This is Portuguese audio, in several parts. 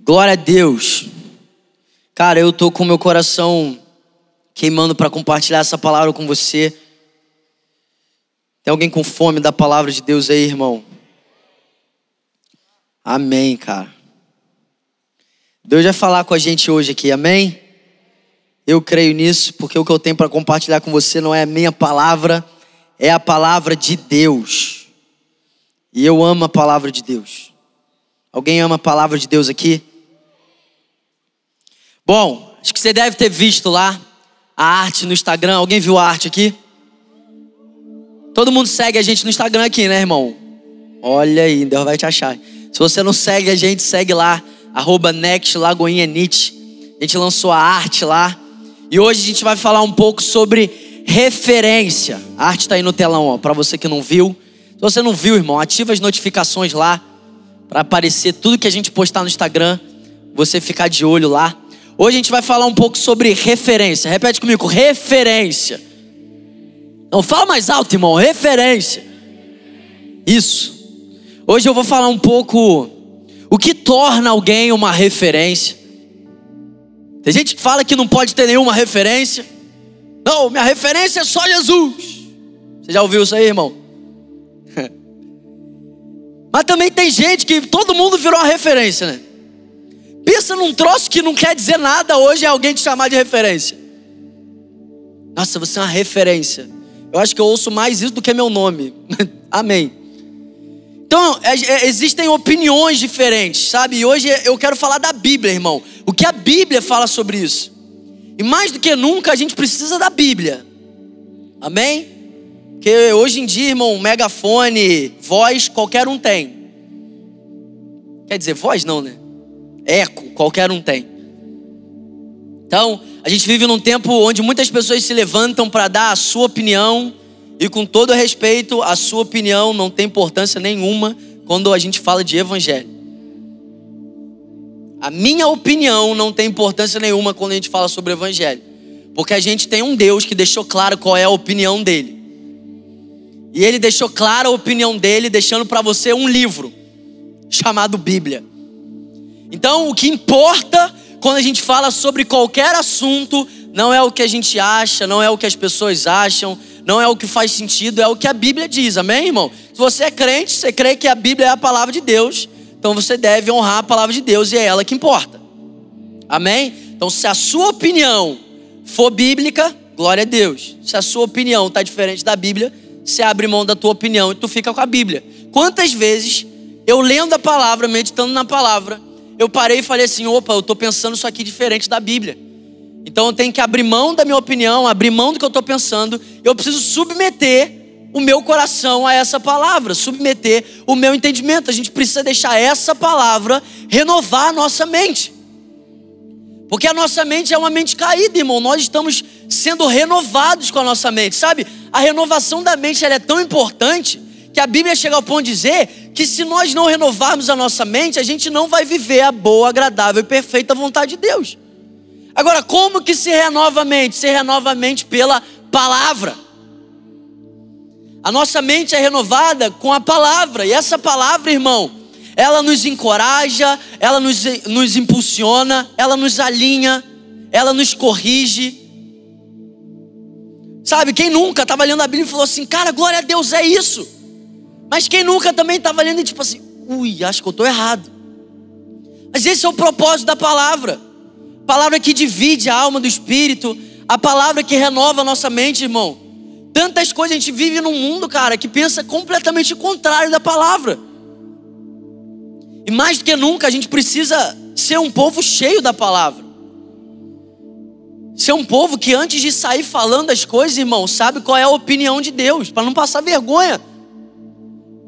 Glória a Deus. Cara, eu tô com meu coração queimando para compartilhar essa palavra com você. Tem alguém com fome da palavra de Deus aí, irmão? Amém, cara. Deus vai falar com a gente hoje aqui, amém? Eu creio nisso, porque o que eu tenho para compartilhar com você não é a minha palavra, é a palavra de Deus. E eu amo a palavra de Deus. Alguém ama a palavra de Deus aqui? Bom, acho que você deve ter visto lá a arte no Instagram. Alguém viu a arte aqui? Todo mundo segue a gente no Instagram aqui, né, irmão? Olha aí, Deus vai te achar. Se você não segue a gente, segue lá, arroba. A gente lançou a arte lá. E hoje a gente vai falar um pouco sobre referência. A arte está aí no telão, ó, para você que não viu. Se você não viu, irmão, ativa as notificações lá para aparecer tudo que a gente postar no Instagram, você ficar de olho lá. Hoje a gente vai falar um pouco sobre referência. Repete comigo, referência. Não fala mais alto, irmão, referência. Isso. Hoje eu vou falar um pouco o que torna alguém uma referência. Tem gente que fala que não pode ter nenhuma referência. Não, minha referência é só Jesus. Você já ouviu isso aí, irmão? Mas também tem gente que todo mundo virou uma referência, né? Pensa num troço que não quer dizer nada hoje é alguém te chamar de referência. Nossa, você é uma referência. Eu acho que eu ouço mais isso do que meu nome. Amém. Então, é, é, existem opiniões diferentes, sabe? E hoje eu quero falar da Bíblia, irmão. O que a Bíblia fala sobre isso. E mais do que nunca, a gente precisa da Bíblia. Amém? Porque hoje em dia, irmão, megafone, voz, qualquer um tem. Quer dizer, voz não, né? Eco, qualquer um tem. Então, a gente vive num tempo onde muitas pessoas se levantam para dar a sua opinião, e com todo respeito, a sua opinião não tem importância nenhuma quando a gente fala de evangelho. A minha opinião não tem importância nenhuma quando a gente fala sobre evangelho. Porque a gente tem um Deus que deixou claro qual é a opinião dele. E ele deixou clara a opinião dele, deixando para você um livro chamado Bíblia. Então, o que importa quando a gente fala sobre qualquer assunto não é o que a gente acha, não é o que as pessoas acham, não é o que faz sentido, é o que a Bíblia diz, amém, irmão? Se você é crente, você crê que a Bíblia é a palavra de Deus, então você deve honrar a palavra de Deus e é ela que importa, amém? Então, se a sua opinião for bíblica, glória a Deus. Se a sua opinião está diferente da Bíblia, você abre mão da tua opinião e tu fica com a Bíblia. Quantas vezes eu lendo a palavra, meditando na palavra, eu parei e falei assim: opa, eu estou pensando isso aqui diferente da Bíblia. Então eu tenho que abrir mão da minha opinião, abrir mão do que eu estou pensando. Eu preciso submeter o meu coração a essa palavra, submeter o meu entendimento. A gente precisa deixar essa palavra renovar a nossa mente. Porque a nossa mente é uma mente caída, irmão. Nós estamos sendo renovados com a nossa mente, sabe? A renovação da mente é tão importante que a Bíblia chega ao ponto de dizer que se nós não renovarmos a nossa mente, a gente não vai viver a boa, agradável e perfeita vontade de Deus. Agora, como que se renova a mente? Se renova a mente pela palavra. A nossa mente é renovada com a palavra, e essa palavra, irmão, ela nos encoraja, ela nos, nos impulsiona, ela nos alinha, ela nos corrige. Sabe, quem nunca estava lendo a Bíblia e falou assim, cara, glória a Deus, é isso. Mas quem nunca também estava lendo e tipo assim, ui, acho que eu estou errado. Mas esse é o propósito da palavra. Palavra que divide a alma do espírito, a palavra que renova a nossa mente, irmão. Tantas coisas a gente vive num mundo, cara, que pensa completamente contrário da palavra. E mais do que nunca a gente precisa ser um povo cheio da palavra. Ser um povo que antes de sair falando as coisas, irmão, sabe qual é a opinião de Deus, para não passar vergonha.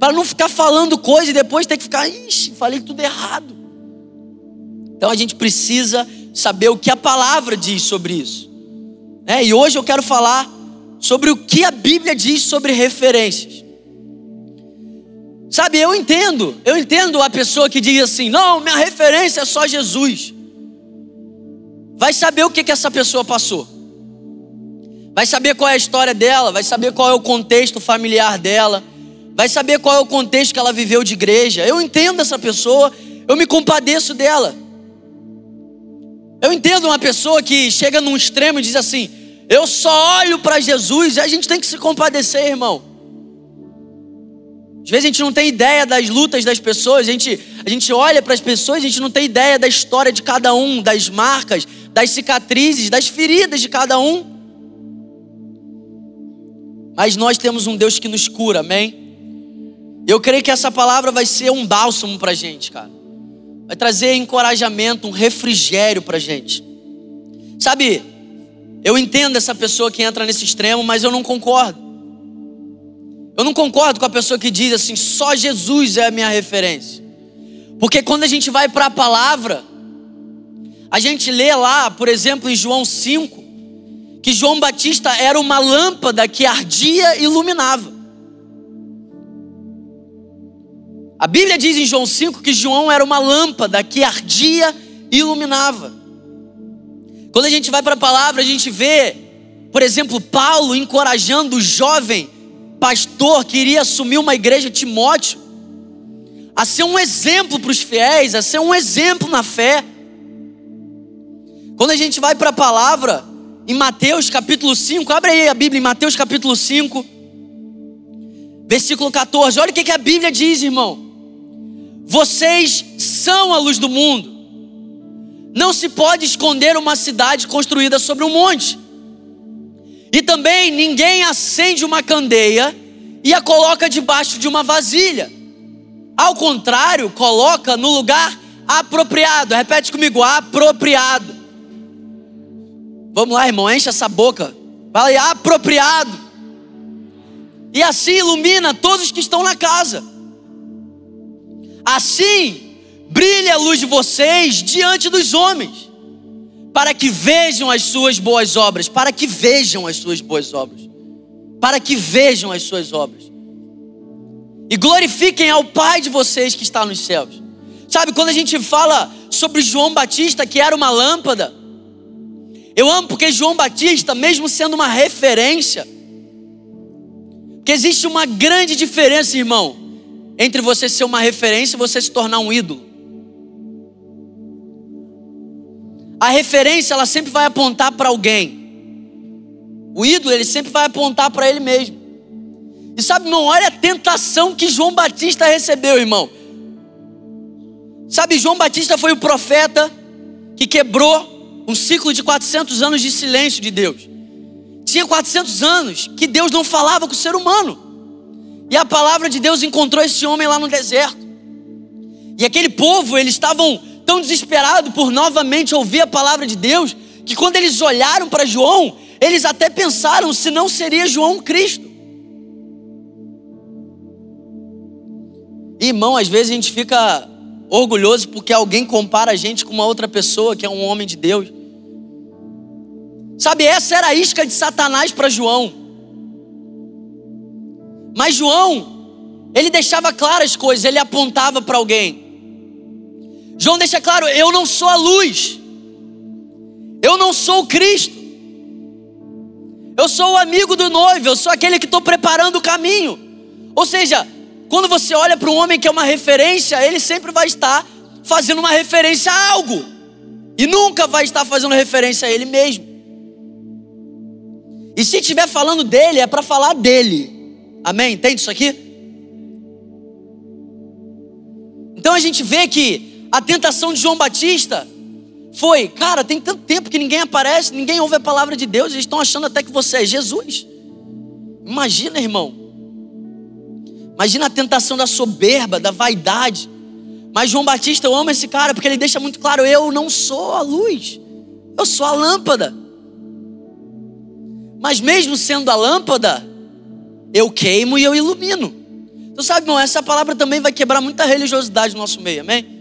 Para não ficar falando coisa e depois ter que ficar, ixi, falei tudo errado. Então a gente precisa saber o que a palavra diz sobre isso. É, e hoje eu quero falar sobre o que a Bíblia diz sobre referências. Sabe, eu entendo, eu entendo a pessoa que diz assim: não, minha referência é só Jesus. Vai saber o que, que essa pessoa passou, vai saber qual é a história dela, vai saber qual é o contexto familiar dela, vai saber qual é o contexto que ela viveu de igreja. Eu entendo essa pessoa, eu me compadeço dela. Eu entendo uma pessoa que chega num extremo e diz assim: Eu só olho para Jesus, e a gente tem que se compadecer, irmão. Às vezes a gente não tem ideia das lutas das pessoas, a gente, a gente olha para as pessoas, a gente não tem ideia da história de cada um, das marcas, das cicatrizes, das feridas de cada um. Mas nós temos um Deus que nos cura, amém? Eu creio que essa palavra vai ser um bálsamo para a gente, cara vai trazer encorajamento, um refrigério para gente. Sabe, eu entendo essa pessoa que entra nesse extremo, mas eu não concordo. Eu não concordo com a pessoa que diz assim, só Jesus é a minha referência. Porque quando a gente vai para a palavra, a gente lê lá, por exemplo, em João 5, que João Batista era uma lâmpada que ardia e iluminava. A Bíblia diz em João 5 que João era uma lâmpada que ardia e iluminava. Quando a gente vai para a palavra, a gente vê, por exemplo, Paulo encorajando o jovem pastor que iria assumir uma igreja, Timóteo, a ser um exemplo para os fiéis, a ser um exemplo na fé. Quando a gente vai para a palavra, em Mateus capítulo 5, abre aí a Bíblia em Mateus capítulo 5, versículo 14, olha o que, que a Bíblia diz, irmão. Vocês são a luz do mundo. Não se pode esconder uma cidade construída sobre um monte. E também ninguém acende uma candeia e a coloca debaixo de uma vasilha. Ao contrário, coloca no lugar apropriado. Repete comigo: apropriado. Vamos lá, irmão, enche essa boca. Fala aí, apropriado. E assim ilumina todos os que estão na casa. Assim, brilhe a luz de vocês diante dos homens, para que vejam as suas boas obras, para que vejam as suas boas obras, para que vejam as suas obras. E glorifiquem ao Pai de vocês que está nos céus. Sabe, quando a gente fala sobre João Batista, que era uma lâmpada, eu amo porque João Batista, mesmo sendo uma referência, que existe uma grande diferença, irmão, entre você ser uma referência e você se tornar um ídolo. A referência ela sempre vai apontar para alguém. O ídolo ele sempre vai apontar para ele mesmo. E sabe, irmão, olha a tentação que João Batista recebeu, irmão. Sabe, João Batista foi o profeta que quebrou um ciclo de 400 anos de silêncio de Deus. Tinha 400 anos que Deus não falava com o ser humano. E a palavra de Deus encontrou esse homem lá no deserto. E aquele povo, eles estavam tão desesperados por novamente ouvir a palavra de Deus, que quando eles olharam para João, eles até pensaram se não seria João Cristo. Irmão, às vezes a gente fica orgulhoso porque alguém compara a gente com uma outra pessoa que é um homem de Deus. Sabe, essa era a isca de Satanás para João. Mas João, ele deixava claras as coisas, ele apontava para alguém. João deixa claro: eu não sou a luz, eu não sou o Cristo, eu sou o amigo do noivo, eu sou aquele que estou preparando o caminho. Ou seja, quando você olha para um homem que é uma referência, ele sempre vai estar fazendo uma referência a algo, e nunca vai estar fazendo referência a ele mesmo. E se estiver falando dele, é para falar dele. Amém? Entende isso aqui? Então a gente vê que a tentação de João Batista foi, cara, tem tanto tempo que ninguém aparece, ninguém ouve a palavra de Deus, eles estão achando até que você é Jesus. Imagina, irmão. Imagina a tentação da soberba, da vaidade. Mas João Batista, eu amo esse cara porque ele deixa muito claro: eu não sou a luz, eu sou a lâmpada. Mas mesmo sendo a lâmpada, eu queimo e eu ilumino. Tu sabe, irmão, essa palavra também vai quebrar muita religiosidade no nosso meio, amém?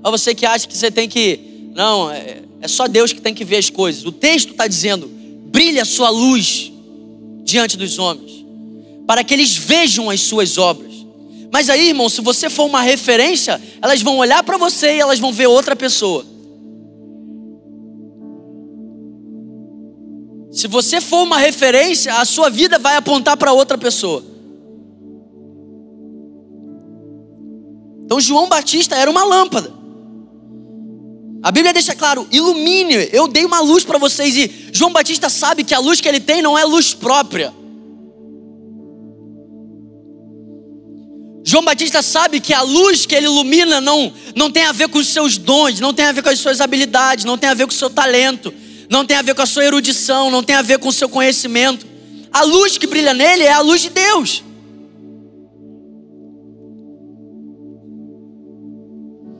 Para você que acha que você tem que. Não, é, é só Deus que tem que ver as coisas. O texto está dizendo: brilhe a sua luz diante dos homens, para que eles vejam as suas obras. Mas aí, irmão, se você for uma referência, elas vão olhar para você e elas vão ver outra pessoa. Se você for uma referência, a sua vida vai apontar para outra pessoa. Então João Batista era uma lâmpada. A Bíblia deixa claro: ilumine, eu dei uma luz para vocês. E João Batista sabe que a luz que ele tem não é luz própria. João Batista sabe que a luz que ele ilumina não, não tem a ver com os seus dons, não tem a ver com as suas habilidades, não tem a ver com o seu talento, não tem a ver com a sua erudição, não tem a ver com o seu conhecimento. A luz que brilha nele é a luz de Deus.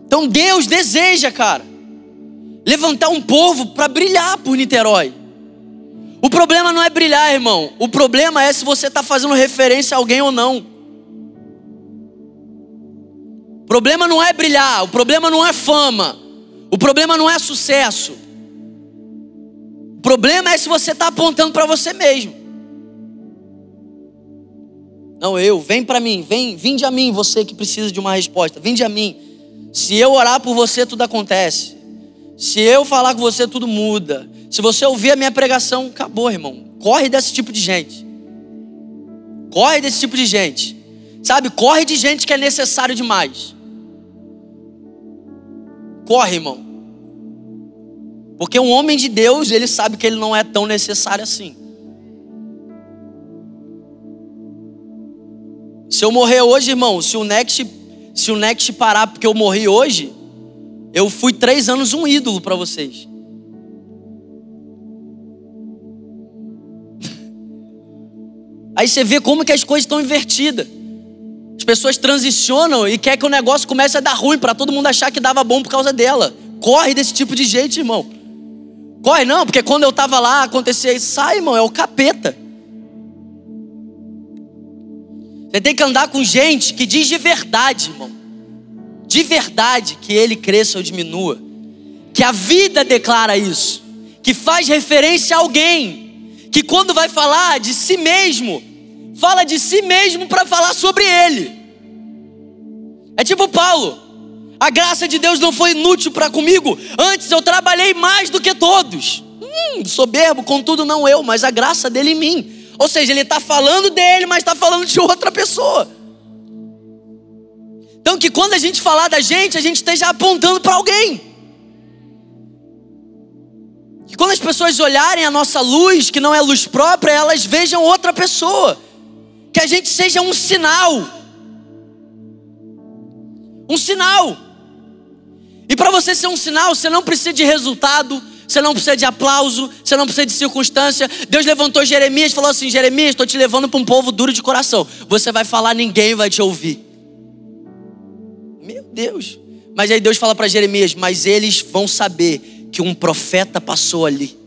Então Deus deseja, cara, levantar um povo para brilhar por Niterói. O problema não é brilhar, irmão. O problema é se você está fazendo referência a alguém ou não. O problema não é brilhar, o problema não é fama, o problema não é sucesso. O problema é se você está apontando para você mesmo. Não, eu, vem para mim, vem, vinde a mim, você que precisa de uma resposta, vinde a mim. Se eu orar por você, tudo acontece. Se eu falar com você, tudo muda. Se você ouvir a minha pregação, acabou, irmão. Corre desse tipo de gente. Corre desse tipo de gente. Sabe, corre de gente que é necessário demais. Corre, irmão. Porque um homem de Deus, ele sabe que ele não é tão necessário assim. Se eu morrer hoje, irmão, se o Next, se o Next parar porque eu morri hoje, eu fui três anos um ídolo para vocês. Aí você vê como que as coisas estão invertidas pessoas transicionam e quer que o negócio comece a dar ruim para todo mundo achar que dava bom por causa dela. Corre desse tipo de gente, irmão. Corre não, porque quando eu tava lá acontecia isso, sai, irmão, é o capeta. Você tem que andar com gente que diz de verdade, irmão. De verdade que ele cresça ou diminua. Que a vida declara isso. Que faz referência a alguém. Que quando vai falar de si mesmo, fala de si mesmo para falar sobre ele. É tipo Paulo. A graça de Deus não foi inútil para comigo. Antes eu trabalhei mais do que todos. Hum, soberbo, contudo não eu, mas a graça dele em mim. Ou seja, ele está falando dele, mas está falando de outra pessoa. Então que quando a gente falar da gente, a gente esteja apontando para alguém. Que quando as pessoas olharem a nossa luz, que não é luz própria, elas vejam outra pessoa. Que a gente seja um sinal um sinal. E para você ser um sinal, você não precisa de resultado, você não precisa de aplauso, você não precisa de circunstância. Deus levantou Jeremias e falou assim: Jeremias, estou te levando para um povo duro de coração. Você vai falar, ninguém vai te ouvir. Meu Deus. Mas aí Deus fala para Jeremias: Mas eles vão saber que um profeta passou ali.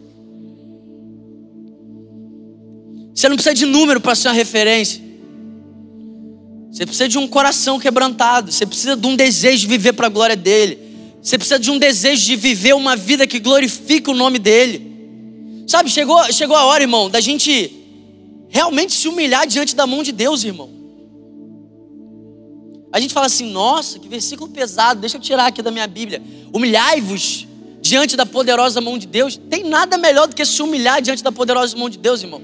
Você não precisa de número para ser uma referência. Você precisa de um coração quebrantado. Você precisa de um desejo de viver para a glória dele. Você precisa de um desejo de viver uma vida que glorifique o nome dele. Sabe, chegou, chegou a hora, irmão, da gente realmente se humilhar diante da mão de Deus, irmão. A gente fala assim, nossa, que versículo pesado, deixa eu tirar aqui da minha Bíblia. Humilhai-vos diante da poderosa mão de Deus. Tem nada melhor do que se humilhar diante da poderosa mão de Deus, irmão.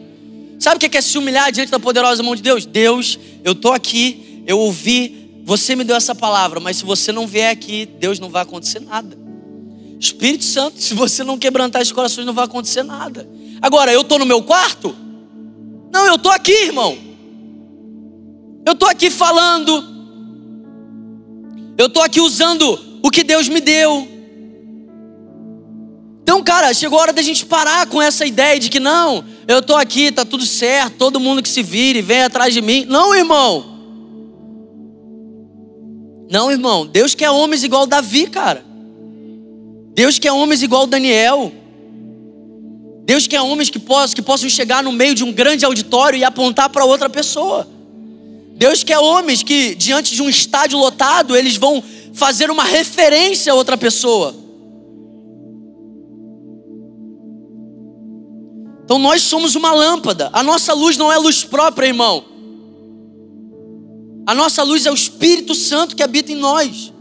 Sabe o que é se humilhar diante da poderosa mão de Deus? Deus, eu estou aqui, eu ouvi, você me deu essa palavra, mas se você não vier aqui, Deus não vai acontecer nada. Espírito Santo, se você não quebrantar os corações, não vai acontecer nada. Agora, eu estou no meu quarto? Não, eu estou aqui, irmão. Eu estou aqui falando. Eu estou aqui usando o que Deus me deu. Então, cara, chegou a hora da gente parar com essa ideia de que não, eu estou aqui, tá tudo certo, todo mundo que se vire, vem atrás de mim. Não, irmão. Não, irmão. Deus quer homens igual Davi, cara. Deus quer homens igual Daniel. Deus quer homens que possam, que possam chegar no meio de um grande auditório e apontar para outra pessoa. Deus quer homens que, diante de um estádio lotado, eles vão fazer uma referência a outra pessoa. Então nós somos uma lâmpada. A nossa luz não é luz própria, irmão. A nossa luz é o Espírito Santo que habita em nós.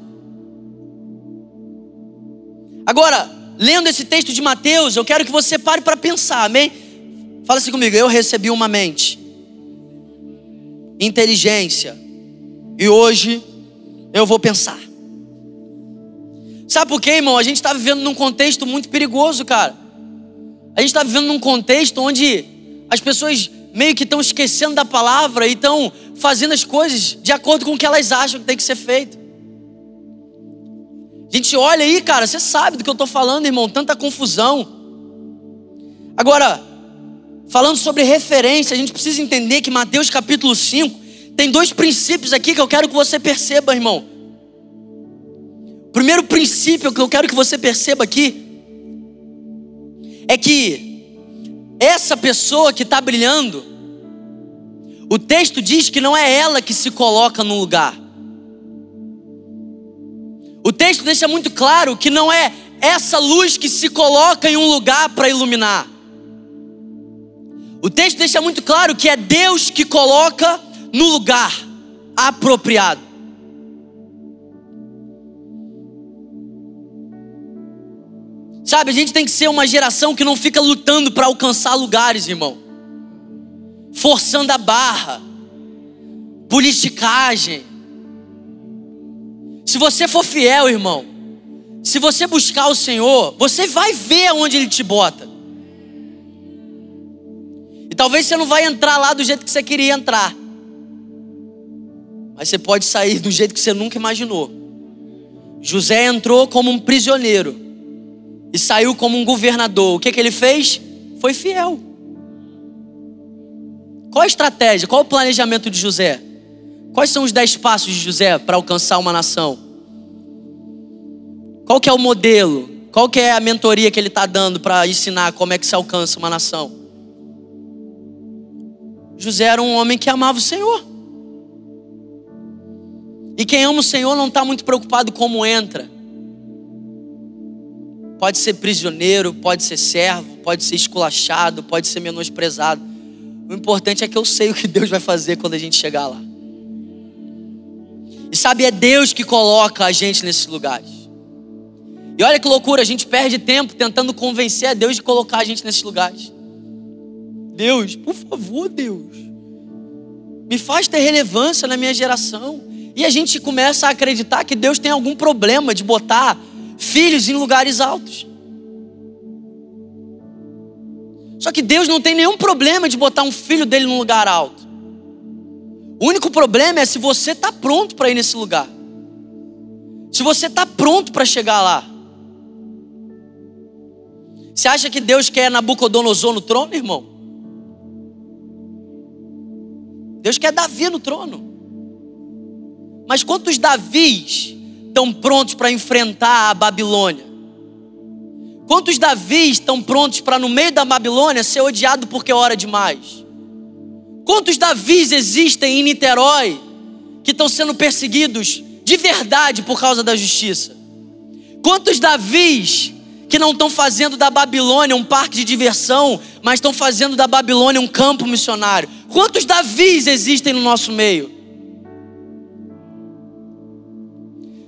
Agora, lendo esse texto de Mateus, eu quero que você pare para pensar, amém? Fala assim comigo, eu recebi uma mente, inteligência, e hoje eu vou pensar. Sabe por quê, irmão? A gente está vivendo num contexto muito perigoso, cara. A gente está vivendo num contexto onde as pessoas meio que estão esquecendo da palavra e estão fazendo as coisas de acordo com o que elas acham que tem que ser feito. A gente olha aí, cara, você sabe do que eu estou falando, irmão, tanta confusão. Agora, falando sobre referência, a gente precisa entender que Mateus capítulo 5 tem dois princípios aqui que eu quero que você perceba, irmão. O primeiro princípio que eu quero que você perceba aqui é que essa pessoa que está brilhando, o texto diz que não é ela que se coloca no lugar. O texto deixa muito claro que não é essa luz que se coloca em um lugar para iluminar. O texto deixa muito claro que é Deus que coloca no lugar apropriado. Sabe, a gente tem que ser uma geração que não fica lutando para alcançar lugares, irmão. Forçando a barra, politicagem. Se você for fiel, irmão, se você buscar o Senhor, você vai ver aonde Ele te bota. E talvez você não vai entrar lá do jeito que você queria entrar. Mas você pode sair do jeito que você nunca imaginou. José entrou como um prisioneiro e saiu como um governador. O que, que ele fez? Foi fiel. Qual a estratégia? Qual o planejamento de José? Quais são os dez passos de José para alcançar uma nação? Qual que é o modelo? Qual que é a mentoria que ele está dando para ensinar como é que se alcança uma nação? José era um homem que amava o Senhor. E quem ama o Senhor não está muito preocupado como entra. Pode ser prisioneiro, pode ser servo, pode ser esculachado, pode ser menosprezado. O importante é que eu sei o que Deus vai fazer quando a gente chegar lá. E sabe, é Deus que coloca a gente nesses lugares. E olha que loucura, a gente perde tempo tentando convencer a Deus de colocar a gente nesses lugares. Deus, por favor, Deus, me faz ter relevância na minha geração. E a gente começa a acreditar que Deus tem algum problema de botar filhos em lugares altos. Só que Deus não tem nenhum problema de botar um filho dele num lugar alto. O único problema é se você está pronto para ir nesse lugar. Se você está pronto para chegar lá. Você acha que Deus quer Nabucodonosor no trono, irmão? Deus quer Davi no trono. Mas quantos Davis estão prontos para enfrentar a Babilônia? Quantos Davis estão prontos para, no meio da Babilônia, ser odiado porque é hora demais? Quantos Davis existem em Niterói que estão sendo perseguidos de verdade por causa da justiça? Quantos Davis que não estão fazendo da Babilônia um parque de diversão, mas estão fazendo da Babilônia um campo missionário? Quantos Davis existem no nosso meio?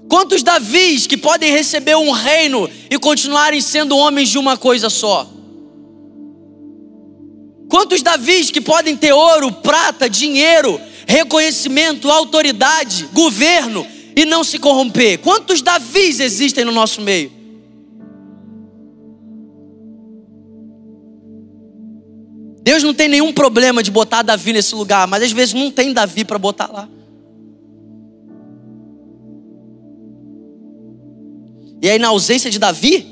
Quantos Davis que podem receber um reino e continuarem sendo homens de uma coisa só? Quantos Davis que podem ter ouro, prata, dinheiro, reconhecimento, autoridade, governo e não se corromper? Quantos Davis existem no nosso meio? Deus não tem nenhum problema de botar Davi nesse lugar, mas às vezes não tem Davi para botar lá. E aí, na ausência de Davi,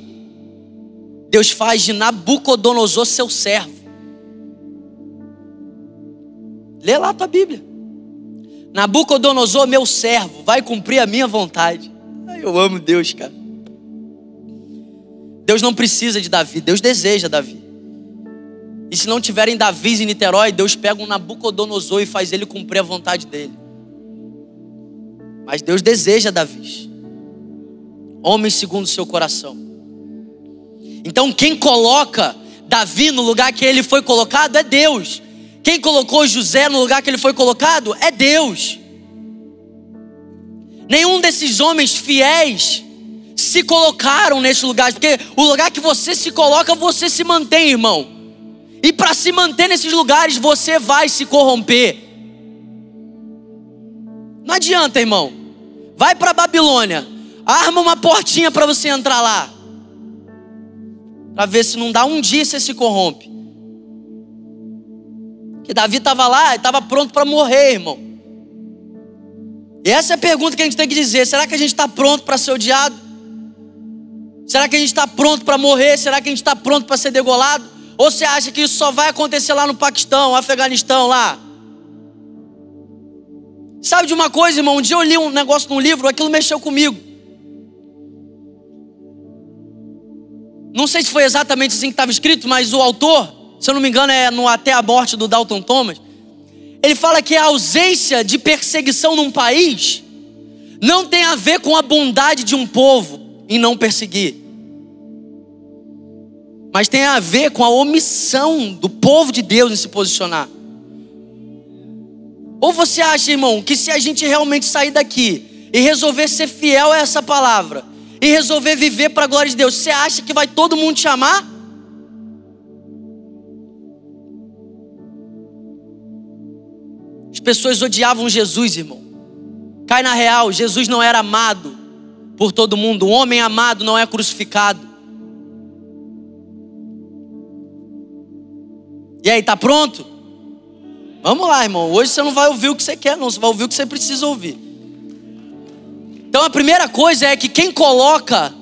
Deus faz de Nabucodonosor seu servo. Lê lá a tua Bíblia. Nabucodonosor, meu servo, vai cumprir a minha vontade. Eu amo Deus, cara. Deus não precisa de Davi, Deus deseja Davi. E se não tiverem Davi em Niterói, Deus pega um Nabucodonosor e faz ele cumprir a vontade dele. Mas Deus deseja Davi homens segundo o seu coração. Então, quem coloca Davi no lugar que ele foi colocado é Deus. Quem colocou José no lugar que ele foi colocado é Deus. Nenhum desses homens fiéis se colocaram nesse lugar, porque o lugar que você se coloca, você se mantém, irmão. E para se manter nesses lugares, você vai se corromper. Não adianta, irmão. Vai para Babilônia. Arma uma portinha para você entrar lá. Para ver se não dá um dia você se corrompe. Que Davi estava lá e estava pronto para morrer, irmão. E essa é a pergunta que a gente tem que dizer: será que a gente está pronto para ser odiado? Será que a gente está pronto para morrer? Será que a gente está pronto para ser degolado? Ou você acha que isso só vai acontecer lá no Paquistão, Afeganistão, lá? Sabe de uma coisa, irmão? Um dia eu li um negócio num livro, aquilo mexeu comigo. Não sei se foi exatamente assim que estava escrito, mas o autor, se eu não me engano, é no Até a Morte do Dalton Thomas. Ele fala que a ausência de perseguição num país não tem a ver com a bondade de um povo em não perseguir, mas tem a ver com a omissão do povo de Deus em se posicionar. Ou você acha, irmão, que se a gente realmente sair daqui e resolver ser fiel a essa palavra, e resolver viver para a glória de Deus, você acha que vai todo mundo te amar? As pessoas odiavam Jesus, irmão. Cai na real, Jesus não era amado por todo mundo. O homem amado não é crucificado. E aí, tá pronto? Vamos lá, irmão. Hoje você não vai ouvir o que você quer, não. Você vai ouvir o que você precisa ouvir. Então a primeira coisa é que quem coloca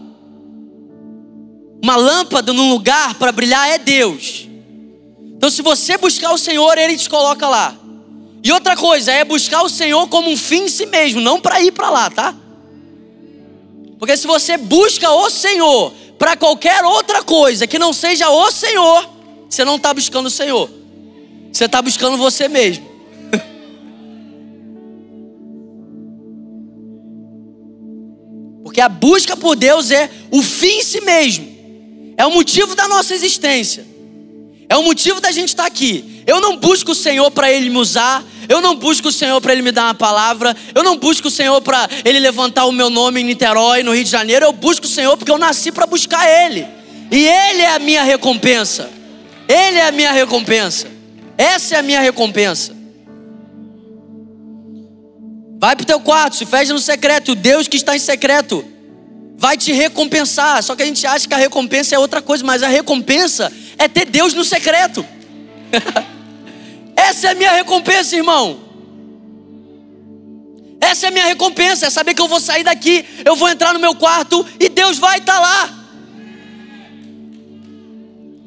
uma lâmpada num lugar para brilhar é Deus. Então se você buscar o Senhor, Ele te coloca lá. E outra coisa é buscar o Senhor como um fim em si mesmo, não para ir para lá, tá? Porque se você busca o Senhor para qualquer outra coisa que não seja o Senhor, você não está buscando o Senhor, você está buscando você mesmo. Porque a busca por Deus é o fim em si mesmo, é o motivo da nossa existência, é o motivo da gente estar aqui. Eu não busco o Senhor para Ele me usar, eu não busco o Senhor para Ele me dar uma palavra, eu não busco o Senhor para Ele levantar o meu nome em Niterói, no Rio de Janeiro, eu busco o Senhor porque eu nasci para buscar Ele, e Ele é a minha recompensa, Ele é a minha recompensa, essa é a minha recompensa. Vai para o teu quarto, se fecha no secreto. O Deus que está em secreto vai te recompensar. Só que a gente acha que a recompensa é outra coisa, mas a recompensa é ter Deus no secreto. Essa é a minha recompensa, irmão. Essa é a minha recompensa, é saber que eu vou sair daqui, eu vou entrar no meu quarto e Deus vai estar lá.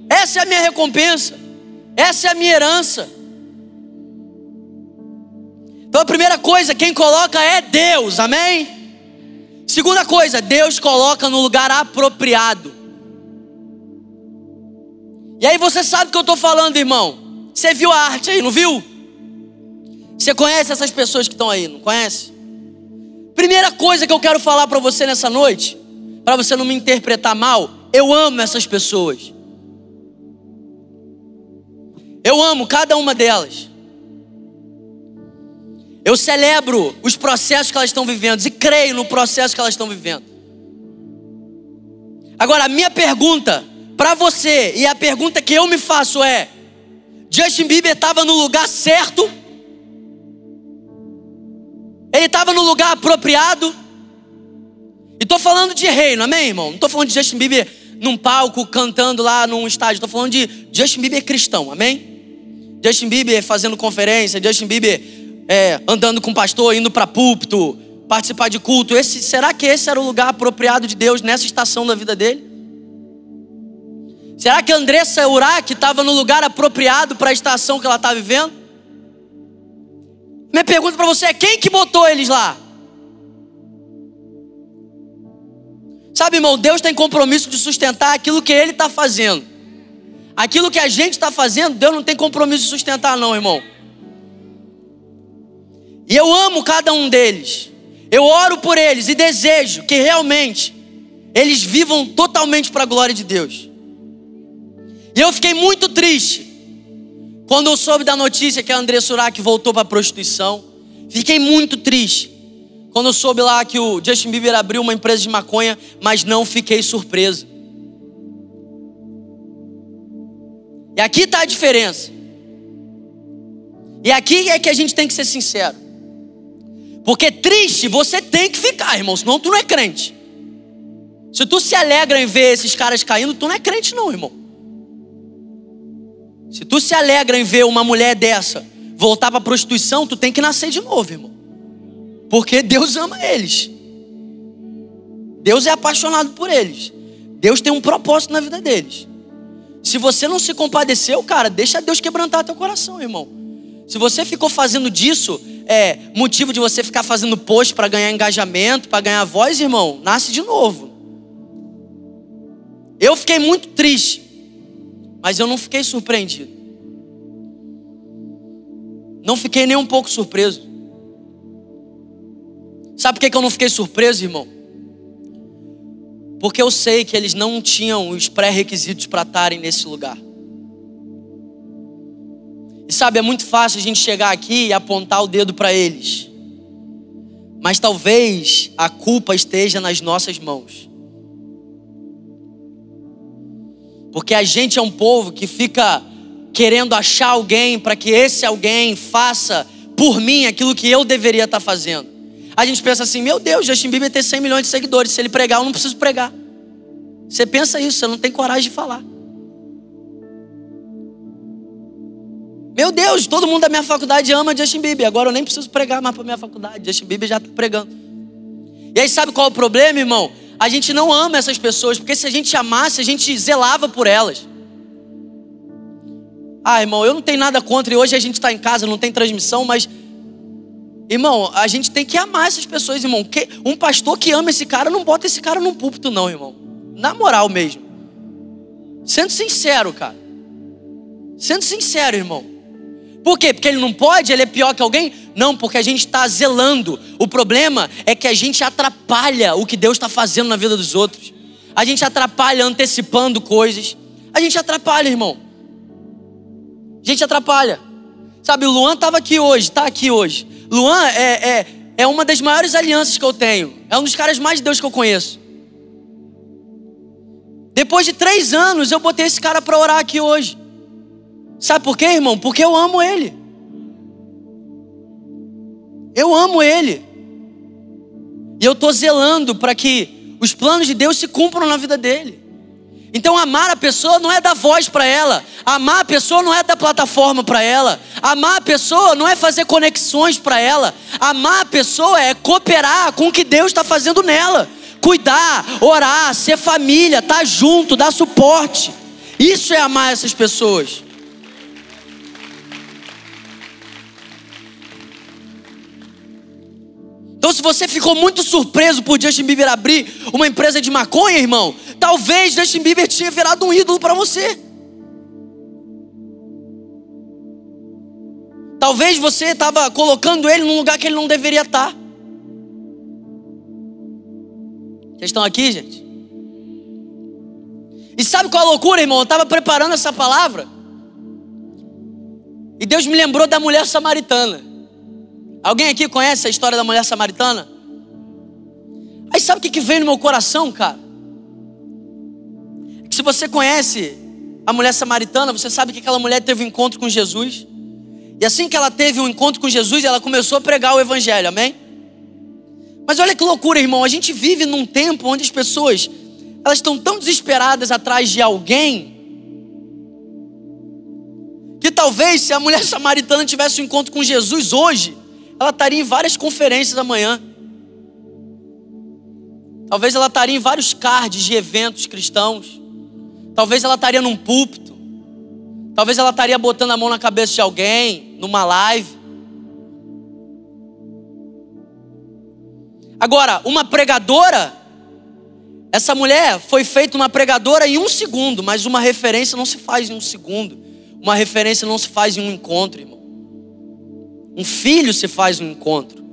Essa é a minha recompensa. Essa é a minha herança. Então a primeira coisa, quem coloca é Deus, amém? Segunda coisa, Deus coloca no lugar apropriado. E aí você sabe o que eu estou falando, irmão. Você viu a arte aí, não viu? Você conhece essas pessoas que estão aí, não conhece? Primeira coisa que eu quero falar para você nessa noite, para você não me interpretar mal, eu amo essas pessoas. Eu amo cada uma delas. Eu celebro os processos que elas estão vivendo e creio no processo que elas estão vivendo. Agora, a minha pergunta para você e a pergunta que eu me faço é: Justin Bieber estava no lugar certo? Ele estava no lugar apropriado? E estou falando de reino, amém, irmão? Não estou falando de Justin Bieber num palco cantando lá num estádio. Estou falando de Justin Bieber cristão, amém? Justin Bieber fazendo conferência, Justin Bieber é, andando com o pastor, indo para púlpito, participar de culto. Esse, será que esse era o lugar apropriado de Deus nessa estação da vida dele? Será que Andressa Urac estava no lugar apropriado para a estação que ela está vivendo? Minha pergunta para você é: quem que botou eles lá? Sabe, irmão, Deus tem compromisso de sustentar aquilo que Ele está fazendo. Aquilo que a gente está fazendo, Deus não tem compromisso de sustentar, não, irmão. E eu amo cada um deles. Eu oro por eles e desejo que realmente eles vivam totalmente para a glória de Deus. E eu fiquei muito triste quando eu soube da notícia que a André Surak voltou para a prostituição. Fiquei muito triste quando eu soube lá que o Justin Bieber abriu uma empresa de maconha, mas não fiquei surpreso. E aqui está a diferença. E aqui é que a gente tem que ser sincero. Porque triste você tem que ficar, irmão, senão tu não é crente. Se tu se alegra em ver esses caras caindo, tu não é crente, não, irmão. Se tu se alegra em ver uma mulher dessa voltar para prostituição, tu tem que nascer de novo, irmão. Porque Deus ama eles. Deus é apaixonado por eles. Deus tem um propósito na vida deles. Se você não se compadeceu, cara, deixa Deus quebrantar teu coração, irmão. Se você ficou fazendo disso é motivo de você ficar fazendo post para ganhar engajamento, para ganhar voz, irmão, nasce de novo. Eu fiquei muito triste, mas eu não fiquei surpreendido. Não fiquei nem um pouco surpreso. Sabe por que eu não fiquei surpreso, irmão? Porque eu sei que eles não tinham os pré-requisitos para estarem nesse lugar. E sabe, é muito fácil a gente chegar aqui e apontar o dedo para eles. Mas talvez a culpa esteja nas nossas mãos. Porque a gente é um povo que fica querendo achar alguém para que esse alguém faça por mim aquilo que eu deveria estar fazendo. A gente pensa assim: meu Deus, Justin Bieber tem 100 milhões de seguidores. Se ele pregar, eu não preciso pregar. Você pensa isso, você não tem coragem de falar. Meu Deus, todo mundo da minha faculdade ama Justin Bieber. Agora eu nem preciso pregar mais para minha faculdade. Justin Bieber já está pregando. E aí sabe qual é o problema, irmão? A gente não ama essas pessoas, porque se a gente amasse, a gente zelava por elas. Ah, irmão, eu não tenho nada contra, e hoje a gente está em casa, não tem transmissão, mas. Irmão, a gente tem que amar essas pessoas, irmão. Um pastor que ama esse cara não bota esse cara num púlpito, não, irmão. Na moral mesmo. Sendo sincero, cara. Sendo sincero, irmão. Por quê? Porque ele não pode, ele é pior que alguém? Não, porque a gente está zelando. O problema é que a gente atrapalha o que Deus está fazendo na vida dos outros. A gente atrapalha antecipando coisas. A gente atrapalha, irmão. A gente atrapalha. Sabe, o Luan estava aqui hoje, está aqui hoje. Luan é, é, é uma das maiores alianças que eu tenho. É um dos caras mais de Deus que eu conheço. Depois de três anos, eu botei esse cara para orar aqui hoje. Sabe por quê, irmão? Porque eu amo Ele. Eu amo Ele. E eu estou zelando para que os planos de Deus se cumpram na vida dele. Então, amar a pessoa não é dar voz para ela, amar a pessoa não é dar plataforma para ela, amar a pessoa não é fazer conexões para ela, amar a pessoa é cooperar com o que Deus está fazendo nela, cuidar, orar, ser família, estar tá junto, dar suporte. Isso é amar essas pessoas. Então, se você ficou muito surpreso por Justin Bieber abrir uma empresa de maconha, irmão, talvez Justin Bieber tinha virado um ídolo para você. Talvez você estava colocando ele num lugar que ele não deveria estar. Tá. Vocês estão aqui, gente? E sabe qual a loucura, irmão? Eu estava preparando essa palavra. E Deus me lembrou da mulher samaritana. Alguém aqui conhece a história da mulher samaritana? Aí sabe o que, que veio no meu coração, cara? Que se você conhece a mulher samaritana, você sabe que aquela mulher teve um encontro com Jesus. E assim que ela teve um encontro com Jesus, ela começou a pregar o evangelho, amém? Mas olha que loucura, irmão. A gente vive num tempo onde as pessoas elas estão tão desesperadas atrás de alguém que talvez se a mulher samaritana tivesse um encontro com Jesus hoje, ela estaria em várias conferências amanhã. Talvez ela estaria em vários cards de eventos cristãos. Talvez ela estaria num púlpito. Talvez ela estaria botando a mão na cabeça de alguém, numa live. Agora, uma pregadora, essa mulher foi feita uma pregadora em um segundo, mas uma referência não se faz em um segundo. Uma referência não se faz em um encontro, irmão. Um filho se faz um encontro.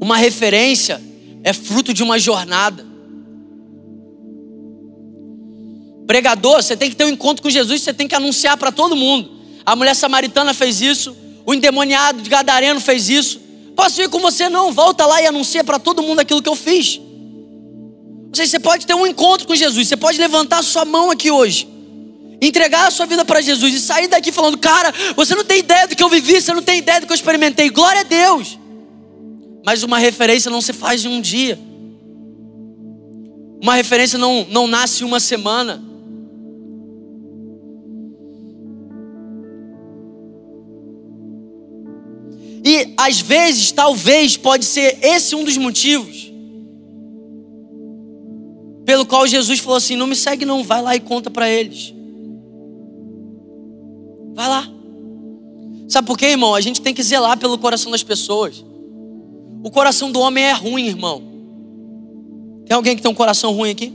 Uma referência é fruto de uma jornada. Pregador, você tem que ter um encontro com Jesus, você tem que anunciar para todo mundo. A mulher samaritana fez isso, o endemoniado de Gadareno fez isso. Posso ir com você? Não, volta lá e anuncia para todo mundo aquilo que eu fiz. Você pode ter um encontro com Jesus, você pode levantar sua mão aqui hoje entregar a sua vida para Jesus e sair daqui falando: Cara, você não tem ideia do que eu vivi, você não tem ideia do que eu experimentei. Glória a Deus. Mas uma referência não se faz em um dia. Uma referência não, não nasce em uma semana. E às vezes, talvez, pode ser esse um dos motivos pelo qual Jesus falou assim: não me segue, não, vai lá e conta para eles. Vai lá. Sabe por quê, irmão? A gente tem que zelar pelo coração das pessoas. O coração do homem é ruim, irmão. Tem alguém que tem um coração ruim aqui?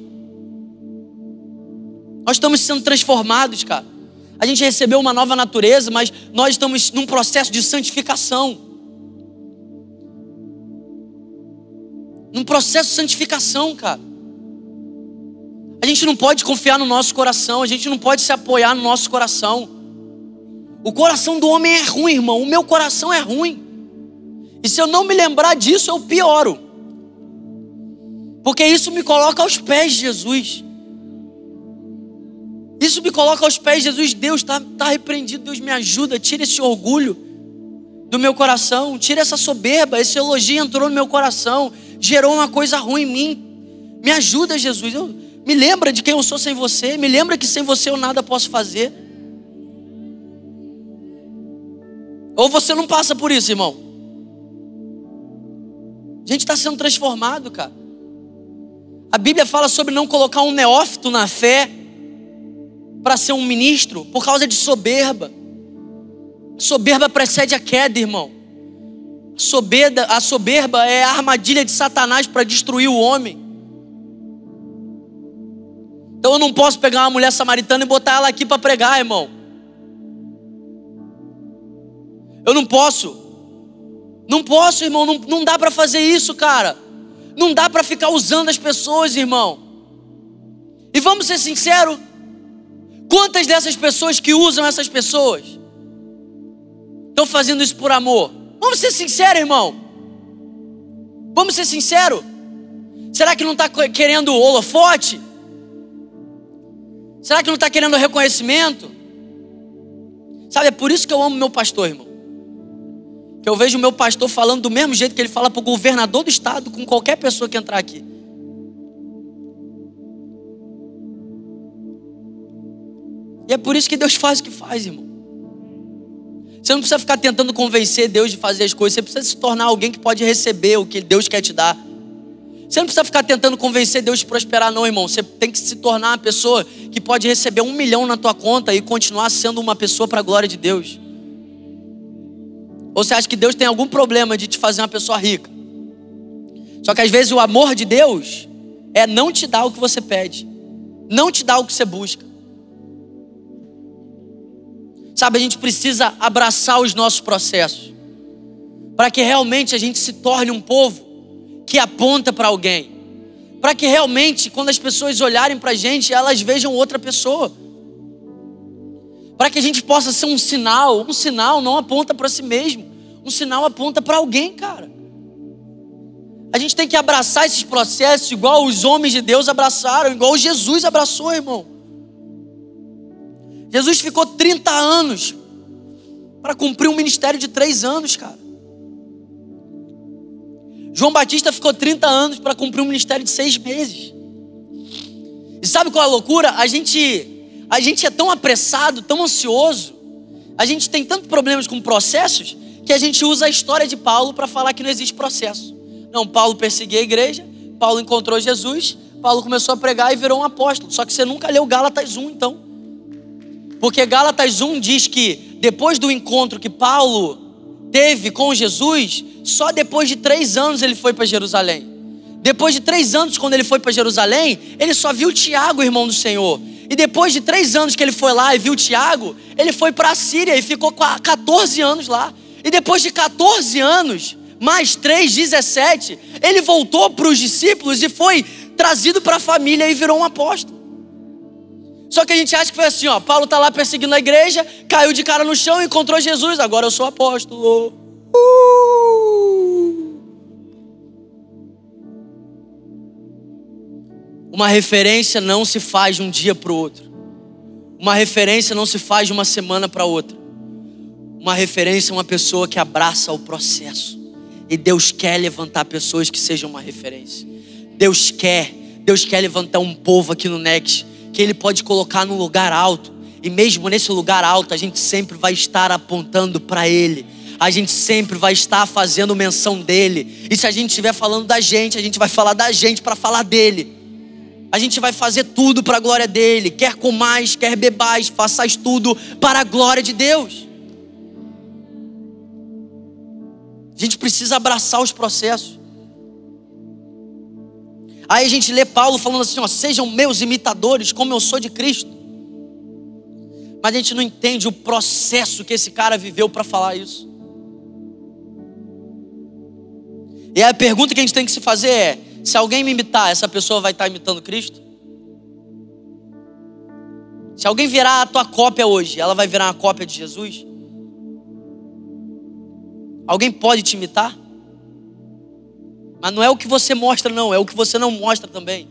Nós estamos sendo transformados, cara. A gente recebeu uma nova natureza, mas nós estamos num processo de santificação. Num processo de santificação, cara. A gente não pode confiar no nosso coração, a gente não pode se apoiar no nosso coração. O coração do homem é ruim, irmão. O meu coração é ruim. E se eu não me lembrar disso, eu pioro. Porque isso me coloca aos pés de Jesus. Isso me coloca aos pés de Jesus. Deus está tá repreendido. Deus me ajuda. Tira esse orgulho do meu coração. Tira essa soberba. Esse elogio entrou no meu coração. Gerou uma coisa ruim em mim. Me ajuda, Jesus. Eu, me lembra de quem eu sou sem você. Me lembra que sem você eu nada posso fazer. Ou você não passa por isso, irmão? A gente está sendo transformado, cara. A Bíblia fala sobre não colocar um neófito na fé para ser um ministro por causa de soberba. soberba precede a queda, irmão. A soberba, a soberba é a armadilha de Satanás para destruir o homem. Então eu não posso pegar uma mulher samaritana e botar ela aqui para pregar, irmão. Eu não posso. Não posso, irmão. Não, não dá para fazer isso, cara. Não dá para ficar usando as pessoas, irmão. E vamos ser sinceros. Quantas dessas pessoas que usam essas pessoas estão fazendo isso por amor? Vamos ser sinceros, irmão. Vamos ser sinceros. Será que não está querendo holofote? Será que não está querendo reconhecimento? Sabe, é por isso que eu amo meu pastor, irmão. Que eu vejo o meu pastor falando do mesmo jeito que ele fala para o governador do estado com qualquer pessoa que entrar aqui. E é por isso que Deus faz o que faz, irmão. Você não precisa ficar tentando convencer Deus de fazer as coisas, você precisa se tornar alguém que pode receber o que Deus quer te dar. Você não precisa ficar tentando convencer Deus de prosperar, não, irmão. Você tem que se tornar uma pessoa que pode receber um milhão na tua conta e continuar sendo uma pessoa para a glória de Deus. Ou você acha que Deus tem algum problema de te fazer uma pessoa rica? Só que às vezes o amor de Deus é não te dar o que você pede, não te dar o que você busca. Sabe, a gente precisa abraçar os nossos processos, para que realmente a gente se torne um povo que aponta para alguém, para que realmente, quando as pessoas olharem para a gente, elas vejam outra pessoa para que a gente possa ser um sinal. Um sinal não aponta para si mesmo, um sinal aponta para alguém, cara. A gente tem que abraçar esses processos igual os homens de Deus abraçaram, igual Jesus abraçou, irmão. Jesus ficou 30 anos para cumprir um ministério de três anos, cara. João Batista ficou 30 anos para cumprir um ministério de seis meses. E sabe qual é a loucura? A gente a gente é tão apressado, tão ansioso, a gente tem tantos problemas com processos, que a gente usa a história de Paulo para falar que não existe processo. Não, Paulo perseguia a igreja, Paulo encontrou Jesus, Paulo começou a pregar e virou um apóstolo. Só que você nunca leu Gálatas 1, então. Porque Gálatas 1 diz que depois do encontro que Paulo teve com Jesus, só depois de três anos ele foi para Jerusalém. Depois de três anos, quando ele foi para Jerusalém, ele só viu Tiago, irmão do Senhor. E depois de três anos que ele foi lá e viu Tiago, ele foi para a Síria e ficou 14 anos lá. E depois de 14 anos, mais 3, 17, ele voltou para os discípulos e foi trazido para a família e virou um apóstolo. Só que a gente acha que foi assim, ó, Paulo está lá perseguindo a igreja, caiu de cara no chão, encontrou Jesus, agora eu sou apóstolo. Uh! Uma referência não se faz de um dia para o outro. Uma referência não se faz de uma semana para outra. Uma referência é uma pessoa que abraça o processo. E Deus quer levantar pessoas que sejam uma referência. Deus quer Deus quer levantar um povo aqui no Next que Ele pode colocar num lugar alto. E mesmo nesse lugar alto, a gente sempre vai estar apontando para Ele. A gente sempre vai estar fazendo menção dele. E se a gente estiver falando da gente, a gente vai falar da gente para falar dele. A gente vai fazer tudo para a glória dele. Quer comais, quer bebais, façais tudo para a glória de Deus. A gente precisa abraçar os processos. Aí a gente lê Paulo falando assim: ó, sejam meus imitadores, como eu sou de Cristo. Mas a gente não entende o processo que esse cara viveu para falar isso. E a pergunta que a gente tem que se fazer é: se alguém me imitar, essa pessoa vai estar imitando Cristo? Se alguém virar a tua cópia hoje, ela vai virar uma cópia de Jesus? Alguém pode te imitar? Mas não é o que você mostra, não, é o que você não mostra também.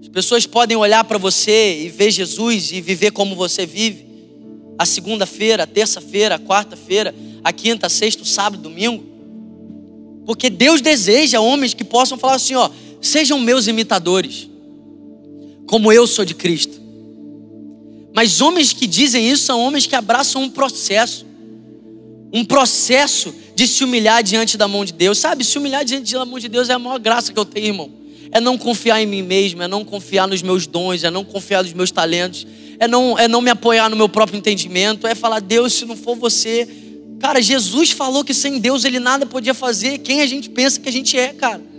As pessoas podem olhar para você e ver Jesus e viver como você vive. A segunda-feira, a terça-feira, a quarta-feira, a quinta, a sexta, o sábado, domingo. Porque Deus deseja homens que possam falar assim: ó, sejam meus imitadores, como eu sou de Cristo. Mas homens que dizem isso são homens que abraçam um processo um processo de se humilhar diante da mão de Deus. Sabe, se humilhar diante da mão de Deus é a maior graça que eu tenho, irmão. É não confiar em mim mesmo, é não confiar nos meus dons, é não confiar nos meus talentos, é não, é não me apoiar no meu próprio entendimento, é falar, Deus, se não for você. Cara, Jesus falou que sem Deus ele nada podia fazer. Quem a gente pensa que a gente é, cara?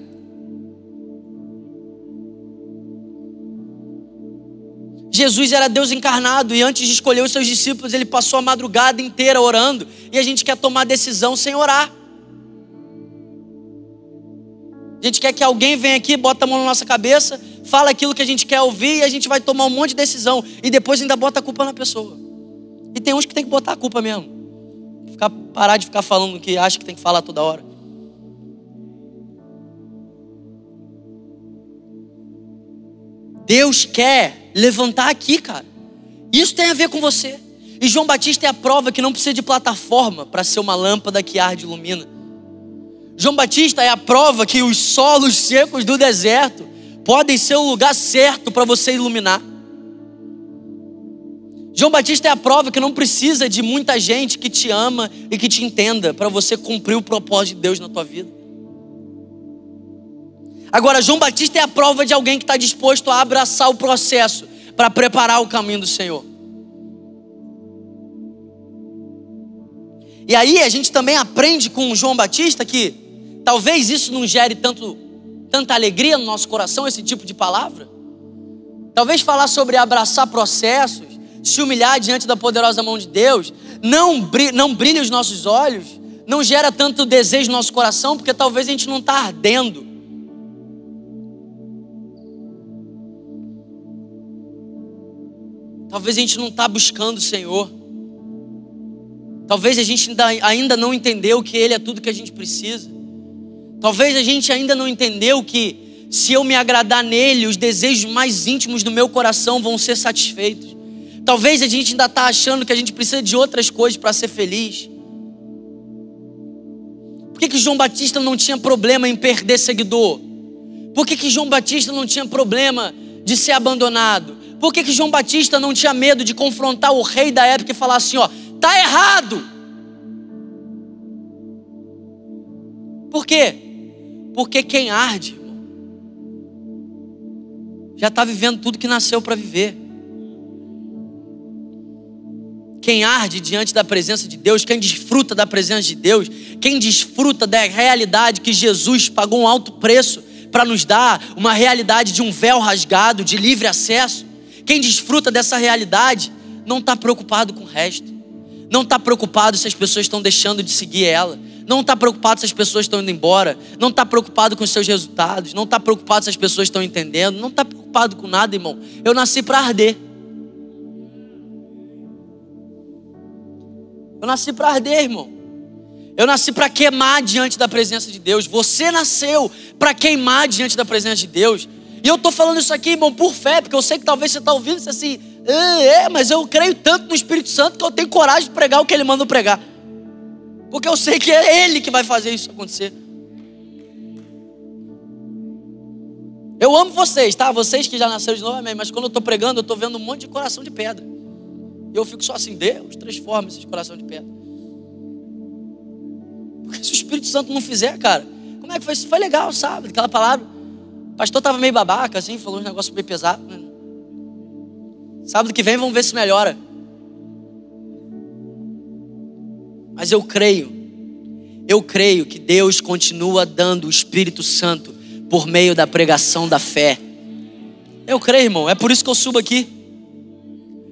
Jesus era Deus encarnado e antes de escolher os seus discípulos, ele passou a madrugada inteira orando e a gente quer tomar decisão sem orar. A gente quer que alguém venha aqui, bota a mão na nossa cabeça, fala aquilo que a gente quer ouvir e a gente vai tomar um monte de decisão e depois ainda bota a culpa na pessoa. E tem uns que tem que botar a culpa mesmo. Ficar, parar de ficar falando o que acha que tem que falar toda hora. Deus quer levantar aqui, cara. Isso tem a ver com você. E João Batista é a prova que não precisa de plataforma para ser uma lâmpada que arde e ilumina. João Batista é a prova que os solos secos do deserto podem ser o lugar certo para você iluminar. João Batista é a prova que não precisa de muita gente que te ama e que te entenda para você cumprir o propósito de Deus na tua vida. Agora, João Batista é a prova de alguém que está disposto a abraçar o processo para preparar o caminho do Senhor. E aí a gente também aprende com João Batista que talvez isso não gere tanto, tanta alegria no nosso coração, esse tipo de palavra. Talvez falar sobre abraçar processos, se humilhar diante da poderosa mão de Deus, não, brilha, não brilha os nossos olhos, não gera tanto desejo no nosso coração, porque talvez a gente não está ardendo Talvez a gente não está buscando o Senhor. Talvez a gente ainda, não entendeu que Ele é tudo que a gente precisa. Talvez a gente ainda não entendeu que se eu me agradar nele, os desejos mais íntimos do meu coração vão ser satisfeitos. Talvez a gente ainda está achando que a gente precisa de outras coisas para ser feliz. Por que, que João Batista não tinha problema em perder seguidor? Por que, que João Batista não tinha problema de ser abandonado? Por que, que João Batista não tinha medo de confrontar o rei da época e falar assim: ó, tá errado? Por quê? Porque quem arde, já está vivendo tudo que nasceu para viver. Quem arde diante da presença de Deus, quem desfruta da presença de Deus, quem desfruta da realidade que Jesus pagou um alto preço para nos dar uma realidade de um véu rasgado, de livre acesso. Quem desfruta dessa realidade não está preocupado com o resto. Não está preocupado se as pessoas estão deixando de seguir ela. Não está preocupado se as pessoas estão indo embora. Não está preocupado com os seus resultados. Não está preocupado se as pessoas estão entendendo. Não está preocupado com nada, irmão. Eu nasci para arder. Eu nasci para arder, irmão. Eu nasci para queimar diante da presença de Deus. Você nasceu para queimar diante da presença de Deus. E eu estou falando isso aqui, irmão, por fé, porque eu sei que talvez você está ouvindo isso assim, é, é, mas eu creio tanto no Espírito Santo que eu tenho coragem de pregar o que ele manda pregar. Porque eu sei que é ele que vai fazer isso acontecer. Eu amo vocês, tá? Vocês que já nasceram de novo, amém. Mas quando eu estou pregando, eu estou vendo um monte de coração de pedra. E eu fico só assim, Deus, transforma esse coração de pedra. Porque se o Espírito Santo não fizer, cara, como é que foi? Foi legal, sabe? Aquela palavra. O pastor estava meio babaca, assim, falou um negócio bem pesado. Né? Sábado que vem vamos ver se melhora. Mas eu creio, eu creio que Deus continua dando o Espírito Santo por meio da pregação da fé. Eu creio, irmão, é por isso que eu subo aqui.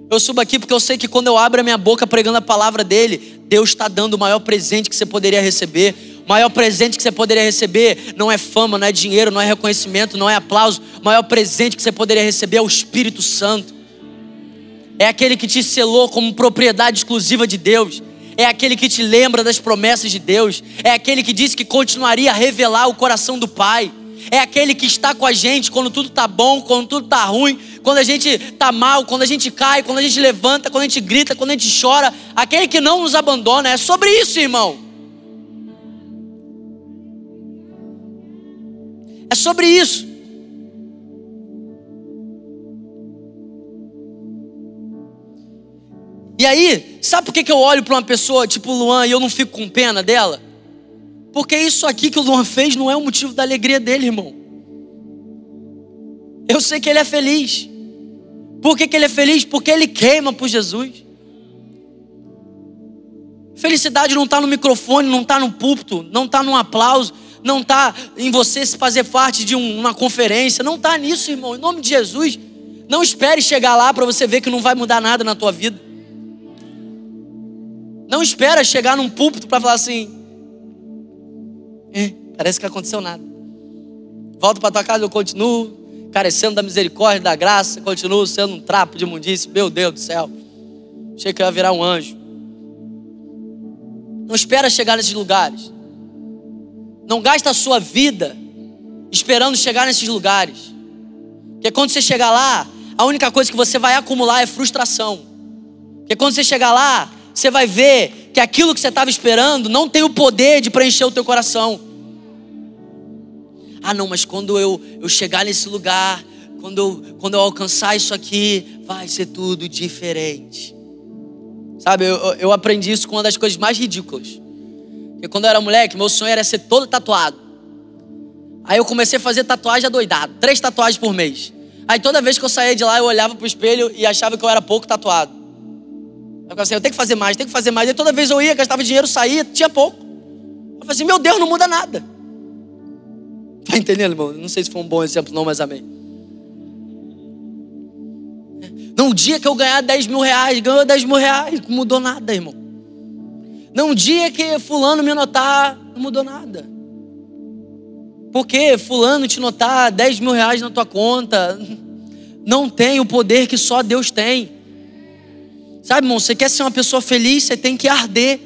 Eu subo aqui porque eu sei que quando eu abro a minha boca pregando a palavra dele, Deus está dando o maior presente que você poderia receber. O maior presente que você poderia receber não é fama, não é dinheiro, não é reconhecimento, não é aplauso. O maior presente que você poderia receber é o Espírito Santo. É aquele que te selou como propriedade exclusiva de Deus. É aquele que te lembra das promessas de Deus. É aquele que disse que continuaria a revelar o coração do Pai é aquele que está com a gente quando tudo está bom, quando tudo está ruim, quando a gente está mal, quando a gente cai, quando a gente levanta, quando a gente grita, quando a gente chora, aquele que não nos abandona. É sobre isso, irmão. É sobre isso. E aí, sabe por que, que eu olho para uma pessoa tipo Luan e eu não fico com pena dela? Porque isso aqui que o Luan fez não é o motivo da alegria dele, irmão. Eu sei que ele é feliz. Por que, que ele é feliz? Porque ele queima por Jesus. Felicidade não está no microfone, não está no púlpito, não está num aplauso, não está em você se fazer parte de uma conferência, não está nisso, irmão. Em nome de Jesus, não espere chegar lá para você ver que não vai mudar nada na tua vida. Não espera chegar num púlpito para falar assim, é, parece que aconteceu nada. Volto para tua casa, eu continuo carecendo da misericórdia, da graça, continuo sendo um trapo de imundície. Meu Deus do céu. Achei que eu ia virar um anjo. Não espera chegar nesses lugares. Não gasta a sua vida esperando chegar nesses lugares. Porque quando você chegar lá, a única coisa que você vai acumular é frustração. Porque quando você chegar lá, você vai ver que aquilo que você estava esperando não tem o poder de preencher o teu coração. Ah, não, mas quando eu, eu chegar nesse lugar, quando eu, quando eu alcançar isso aqui, vai ser tudo diferente. Sabe, eu, eu aprendi isso com uma das coisas mais ridículas. Porque quando eu era moleque, meu sonho era ser todo tatuado. Aí eu comecei a fazer tatuagem adoidado, três tatuagens por mês. Aí toda vez que eu saía de lá, eu olhava pro espelho e achava que eu era pouco tatuado. Eu falei assim, eu tenho que fazer mais, tenho que fazer mais. E toda vez eu ia, gastava dinheiro, saía, tinha pouco. Eu falei assim, meu Deus, não muda nada. Tá entendendo, irmão? Não sei se foi um bom exemplo, não, mas amém. Num dia que eu ganhar 10 mil reais, ganhou 10 mil reais, não mudou nada, irmão. Num dia que fulano me notar, não mudou nada. Porque fulano te notar 10 mil reais na tua conta, não tem o poder que só Deus tem. Sabe, irmão, você quer ser uma pessoa feliz, você tem que arder.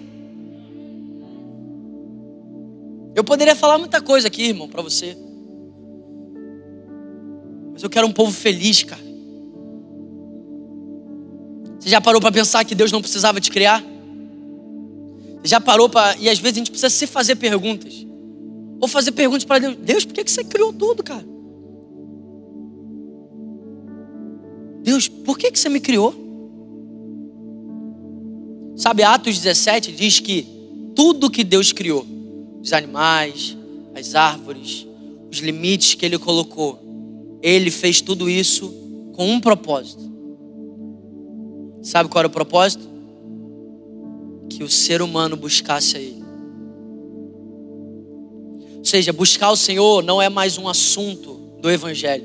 Eu poderia falar muita coisa aqui, irmão, para você. Mas eu quero um povo feliz, cara. Você já parou para pensar que Deus não precisava te criar? Já parou para. E às vezes a gente precisa se fazer perguntas. Ou fazer perguntas para Deus: Deus, por que você criou tudo, cara? Deus, por que você me criou? Sabe, Atos 17 diz que tudo que Deus criou, os animais, as árvores, os limites que Ele colocou, Ele fez tudo isso com um propósito. Sabe qual era o propósito? Que o ser humano buscasse a Ele. Ou seja, buscar o Senhor não é mais um assunto do Evangelho.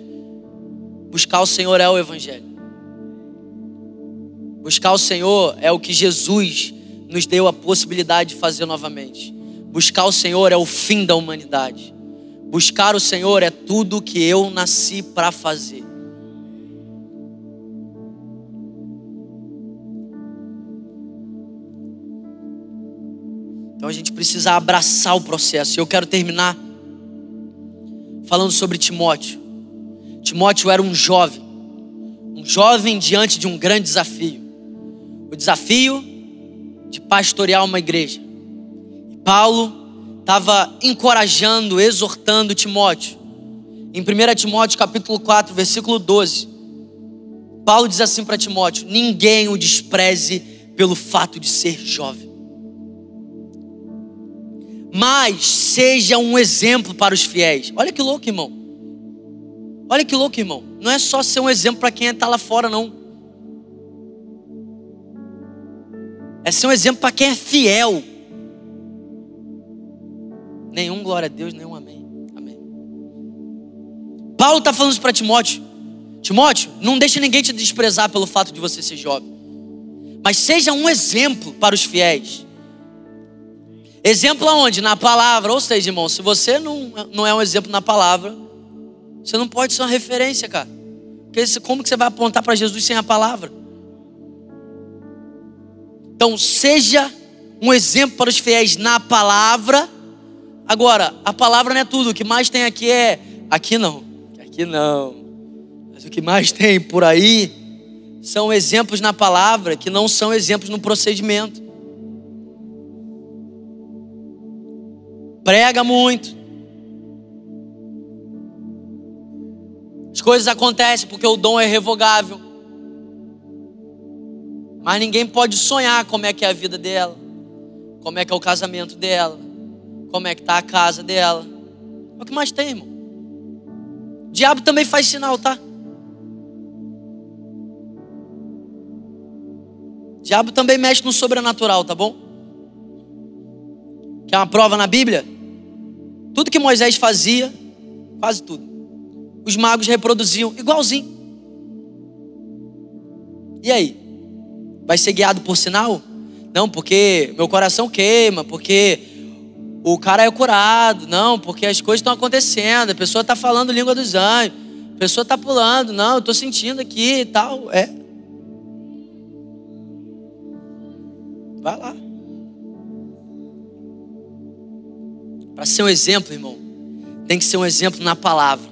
Buscar o Senhor é o Evangelho. Buscar o Senhor é o que Jesus nos deu a possibilidade de fazer novamente. Buscar o Senhor é o fim da humanidade. Buscar o Senhor é tudo que eu nasci para fazer. A gente precisa abraçar o processo. Eu quero terminar falando sobre Timóteo. Timóteo era um jovem, um jovem diante de um grande desafio o desafio de pastorear uma igreja. Paulo estava encorajando, exortando Timóteo. Em 1 Timóteo capítulo 4, versículo 12, Paulo diz assim para Timóteo: Ninguém o despreze pelo fato de ser jovem. Mas seja um exemplo para os fiéis. Olha que louco, irmão. Olha que louco, irmão. Não é só ser um exemplo para quem está lá fora, não. É ser um exemplo para quem é fiel. Nenhum glória a Deus, nenhum amém. Amém. Paulo está falando isso para Timóteo. Timóteo, não deixe ninguém te desprezar pelo fato de você ser jovem. Mas seja um exemplo para os fiéis. Exemplo aonde? Na palavra. Ou seja, irmão, se você não, não é um exemplo na palavra, você não pode ser uma referência, cara. Porque como que você vai apontar para Jesus sem a palavra? Então, seja um exemplo para os fiéis na palavra Agora, a palavra não é tudo. O que mais tem aqui é. Aqui não. Aqui não. Mas o que mais tem por aí são exemplos na palavra que não são exemplos no procedimento. Prega muito. As coisas acontecem porque o dom é revogável. Mas ninguém pode sonhar como é que é a vida dela, como é que é o casamento dela como é que está a casa dela. É o que mais tem, irmão. O diabo também faz sinal, tá? O diabo também mexe no sobrenatural, tá bom? Quer uma prova na Bíblia? Tudo que Moisés fazia, quase tudo. Os magos reproduziam igualzinho. E aí? Vai ser guiado por sinal? Não, porque meu coração queima, porque o cara é curado. Não, porque as coisas estão acontecendo. A pessoa está falando língua dos anjos. A pessoa está pulando. Não, eu estou sentindo aqui e tal. É. Vai lá. Para ser um exemplo, irmão, tem que ser um exemplo na palavra.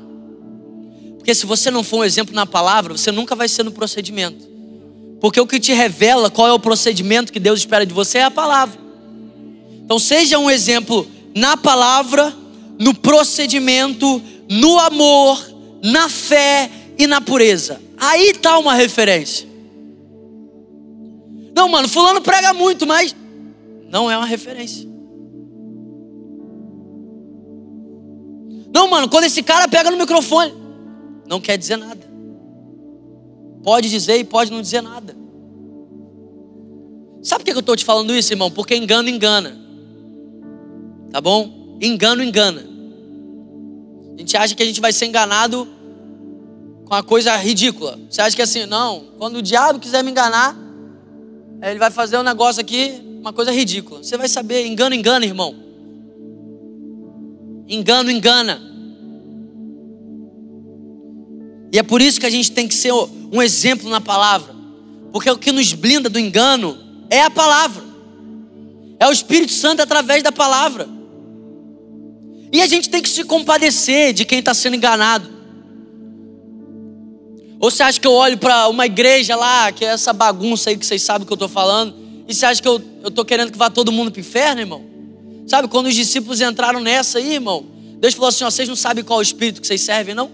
Porque se você não for um exemplo na palavra, você nunca vai ser no procedimento. Porque o que te revela qual é o procedimento que Deus espera de você é a palavra. Então, seja um exemplo na palavra, no procedimento, no amor, na fé e na pureza. Aí está uma referência. Não, mano, fulano prega muito, mas não é uma referência. Não, mano, quando esse cara pega no microfone, não quer dizer nada. Pode dizer e pode não dizer nada. Sabe por que eu estou te falando isso, irmão? Porque engano engana. Tá bom? Engano engana. A gente acha que a gente vai ser enganado com uma coisa ridícula. Você acha que é assim, não, quando o diabo quiser me enganar, ele vai fazer um negócio aqui, uma coisa ridícula. Você vai saber, engano engana, irmão. Engano engana. E é por isso que a gente tem que ser um exemplo na palavra. Porque o que nos blinda do engano é a palavra. É o Espírito Santo através da palavra. E a gente tem que se compadecer de quem está sendo enganado. Ou você acha que eu olho para uma igreja lá, que é essa bagunça aí que vocês sabem que eu estou falando, e você acha que eu estou querendo que vá todo mundo para o inferno, irmão? Sabe, quando os discípulos entraram nessa aí, irmão, Deus falou assim: ó, vocês não sabem qual é o espírito que vocês servem, não?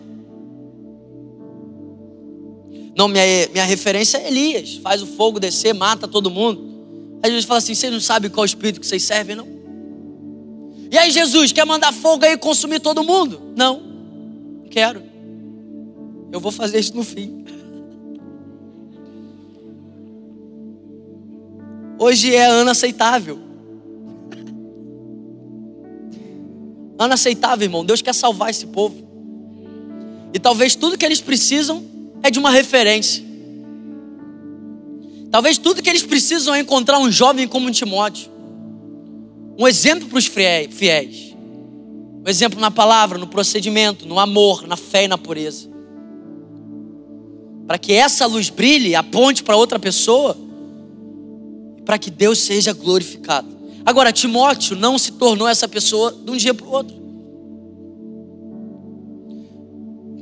Não, minha, minha referência é Elias, faz o fogo descer, mata todo mundo. Aí Jesus fala assim: vocês não sabem qual é o espírito que vocês servem, não? E aí, Jesus, quer mandar fogo aí e consumir todo mundo? Não, não quero. Eu vou fazer isso no fim. Hoje é ano aceitável. Ano aceitável, irmão. Deus quer salvar esse povo. E talvez tudo que eles precisam é de uma referência. Talvez tudo que eles precisam é encontrar um jovem como Timóteo. Um exemplo para os fiéis. Um exemplo na palavra, no procedimento, no amor, na fé e na pureza. Para que essa luz brilhe, aponte para outra pessoa, para que Deus seja glorificado. Agora, Timóteo não se tornou essa pessoa de um dia para o outro.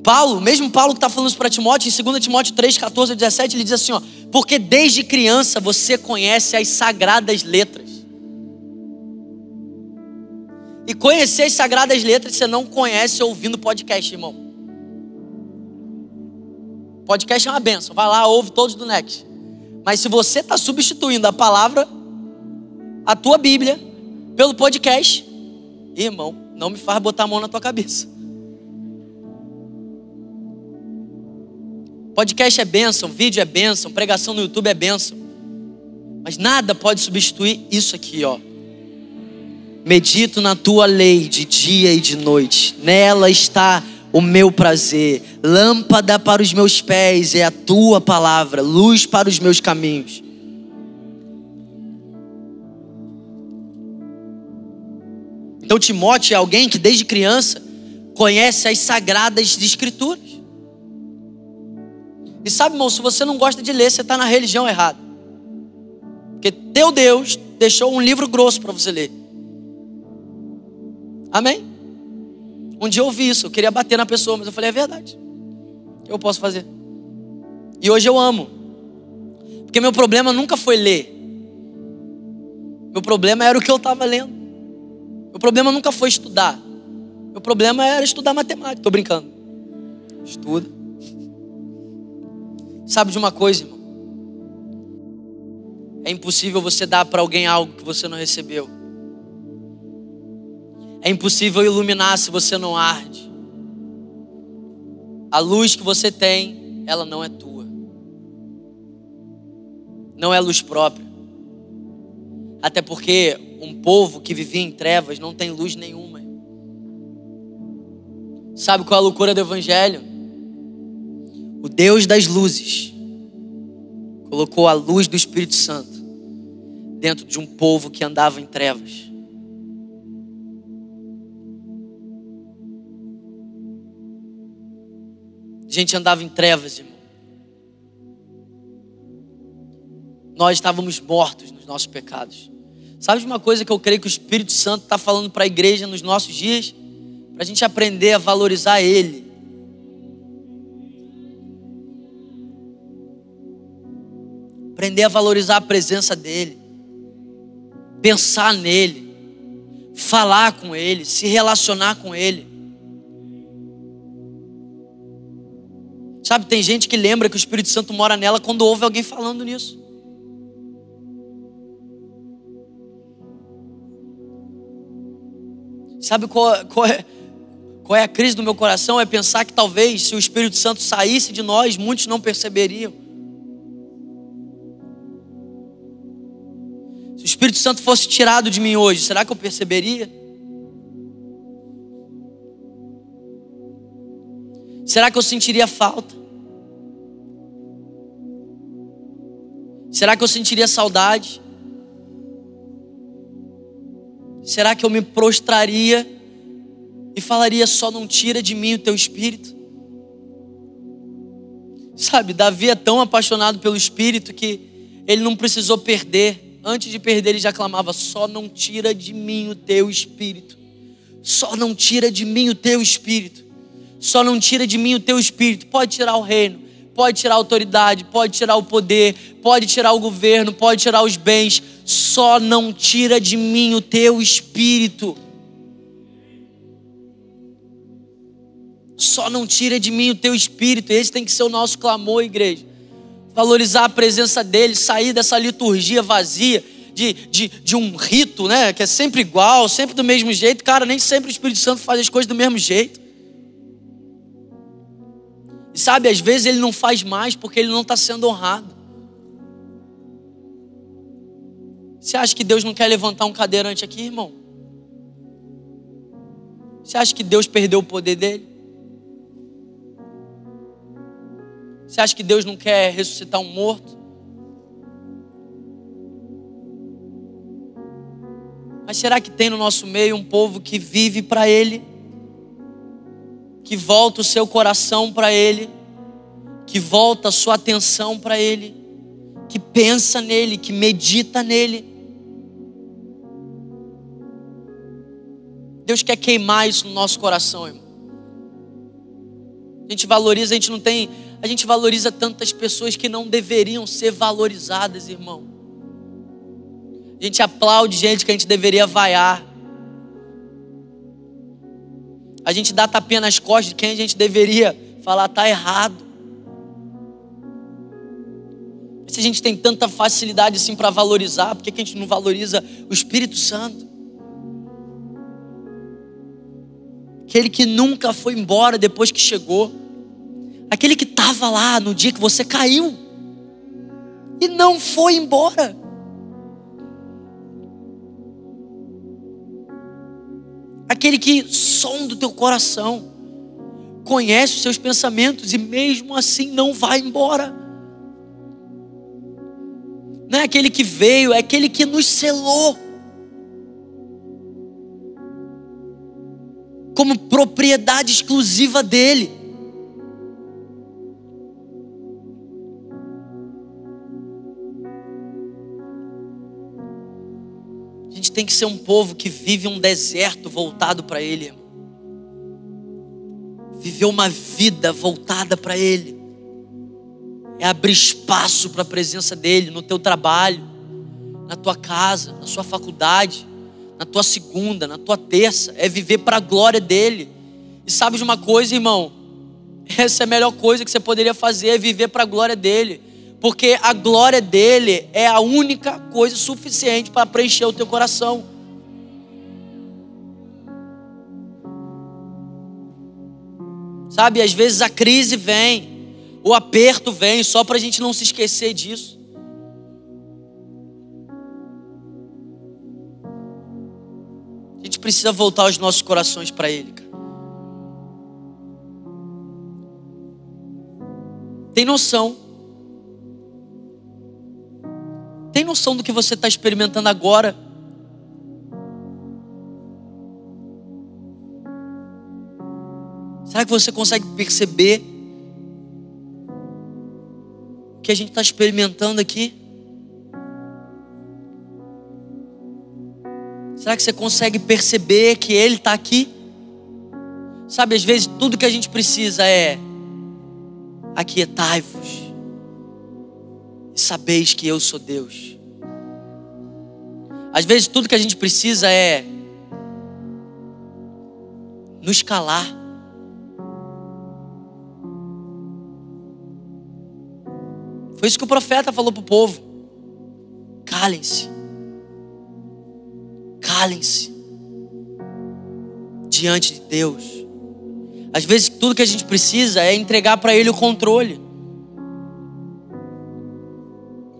Paulo, mesmo Paulo que está falando isso para Timóteo, em 2 Timóteo 3, 14 17, ele diz assim: ó, porque desde criança você conhece as sagradas letras e conhecer as sagradas letras você não conhece ouvindo podcast, irmão. Podcast é uma benção. Vai lá, ouve todos do Next. Mas se você está substituindo a palavra, a tua Bíblia, pelo podcast, irmão, não me faz botar a mão na tua cabeça. Podcast é bênção, vídeo é bênção, pregação no YouTube é bênção. Mas nada pode substituir isso aqui, ó. Medito na tua lei de dia e de noite. Nela está o meu prazer. Lâmpada para os meus pés é a tua palavra, luz para os meus caminhos. Então Timóteo é alguém que desde criança conhece as sagradas escrituras. E sabe, irmão, se você não gosta de ler, você está na religião errada. Porque teu Deus deixou um livro grosso para você ler. Amém? Um dia eu ouvi isso, eu queria bater na pessoa, mas eu falei, é verdade. Eu posso fazer? E hoje eu amo. Porque meu problema nunca foi ler. Meu problema era o que eu estava lendo. Meu problema nunca foi estudar. Meu problema era estudar matemática. Estou brincando. Estuda. Sabe de uma coisa, irmão? É impossível você dar para alguém algo que você não recebeu. É impossível iluminar se você não arde. A luz que você tem, ela não é tua. Não é luz própria. Até porque um povo que vivia em trevas não tem luz nenhuma. Sabe qual é a loucura do Evangelho? O Deus das luzes colocou a luz do Espírito Santo dentro de um povo que andava em trevas. A gente andava em trevas, irmão. Nós estávamos mortos nos nossos pecados. Sabe de uma coisa que eu creio que o Espírito Santo está falando para a igreja nos nossos dias? Para a gente aprender a valorizar Ele. aprender a valorizar a presença dEle, pensar nele, falar com Ele, se relacionar com Ele. Sabe, tem gente que lembra que o Espírito Santo mora nela quando ouve alguém falando nisso. Sabe qual, qual, é, qual é a crise do meu coração? É pensar que talvez se o Espírito Santo saísse de nós, muitos não perceberiam. Se o Espírito Santo fosse tirado de mim hoje, será que eu perceberia? Será que eu sentiria falta? Será que eu sentiria saudade? Será que eu me prostraria e falaria só não tira de mim o teu espírito? Sabe, Davi é tão apaixonado pelo espírito que ele não precisou perder antes de perder, ele já clamava: só não tira de mim o teu espírito. Só não tira de mim o teu espírito. Só não tira de mim o teu espírito. Pode tirar o reino, pode tirar a autoridade, pode tirar o poder, pode tirar o governo, pode tirar os bens. Só não tira de mim o teu espírito. Só não tira de mim o teu espírito. Esse tem que ser o nosso clamor, igreja valorizar a presença dele, sair dessa liturgia vazia de, de, de um rito, né? Que é sempre igual, sempre do mesmo jeito. Cara, nem sempre o Espírito Santo faz as coisas do mesmo jeito. E sabe, às vezes ele não faz mais porque ele não está sendo honrado. Você acha que Deus não quer levantar um cadeirante aqui, irmão? Você acha que Deus perdeu o poder dele? Você acha que Deus não quer ressuscitar um morto? Mas será que tem no nosso meio um povo que vive para Ele, que volta o seu coração para Ele, que volta a sua atenção para Ele, que pensa nele, que medita nele? Deus quer queimar isso no nosso coração, irmão. A gente valoriza, a gente não tem a gente valoriza tantas pessoas que não deveriam ser valorizadas, irmão. A gente aplaude gente que a gente deveria vaiar. A gente dá tapinha nas costas de quem a gente deveria falar tá errado. Se a gente tem tanta facilidade assim para valorizar, por que, que a gente não valoriza o Espírito Santo? Aquele que nunca foi embora depois que chegou. Aquele que estava lá no dia que você caiu e não foi embora. Aquele que sonda o teu coração, conhece os seus pensamentos e mesmo assim não vai embora. Não é aquele que veio, é aquele que nos selou. Como propriedade exclusiva dele. Tem que ser um povo que vive um deserto voltado para Ele. Viver uma vida voltada para Ele. É abrir espaço para a presença dEle no teu trabalho, na tua casa, na sua faculdade, na tua segunda, na tua terça. É viver para a glória dEle. E sabe de uma coisa, irmão? Essa é a melhor coisa que você poderia fazer, é viver para a glória dEle porque a glória dele é a única coisa suficiente para preencher o teu coração. Sabe, às vezes a crise vem, o aperto vem, só para a gente não se esquecer disso. A gente precisa voltar os nossos corações para Ele. Tem noção Tem noção do que você está experimentando agora? Será que você consegue perceber o que a gente está experimentando aqui? Será que você consegue perceber que Ele está aqui? Sabe, às vezes tudo que a gente precisa é aquietai-vos e sabeis que eu sou Deus. Às vezes tudo que a gente precisa é nos calar. Foi isso que o profeta falou para o povo. Calem-se. Calem-se. Diante de Deus. Às vezes tudo que a gente precisa é entregar para Ele o controle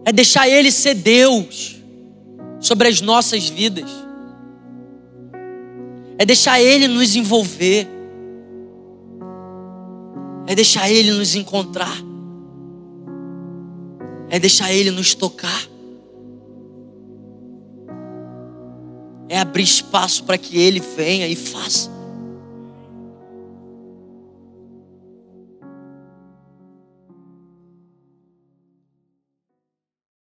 é deixar Ele ser Deus sobre as nossas vidas, é deixar Ele nos envolver, é deixar Ele nos encontrar, é deixar Ele nos tocar, é abrir espaço para que Ele venha e faça.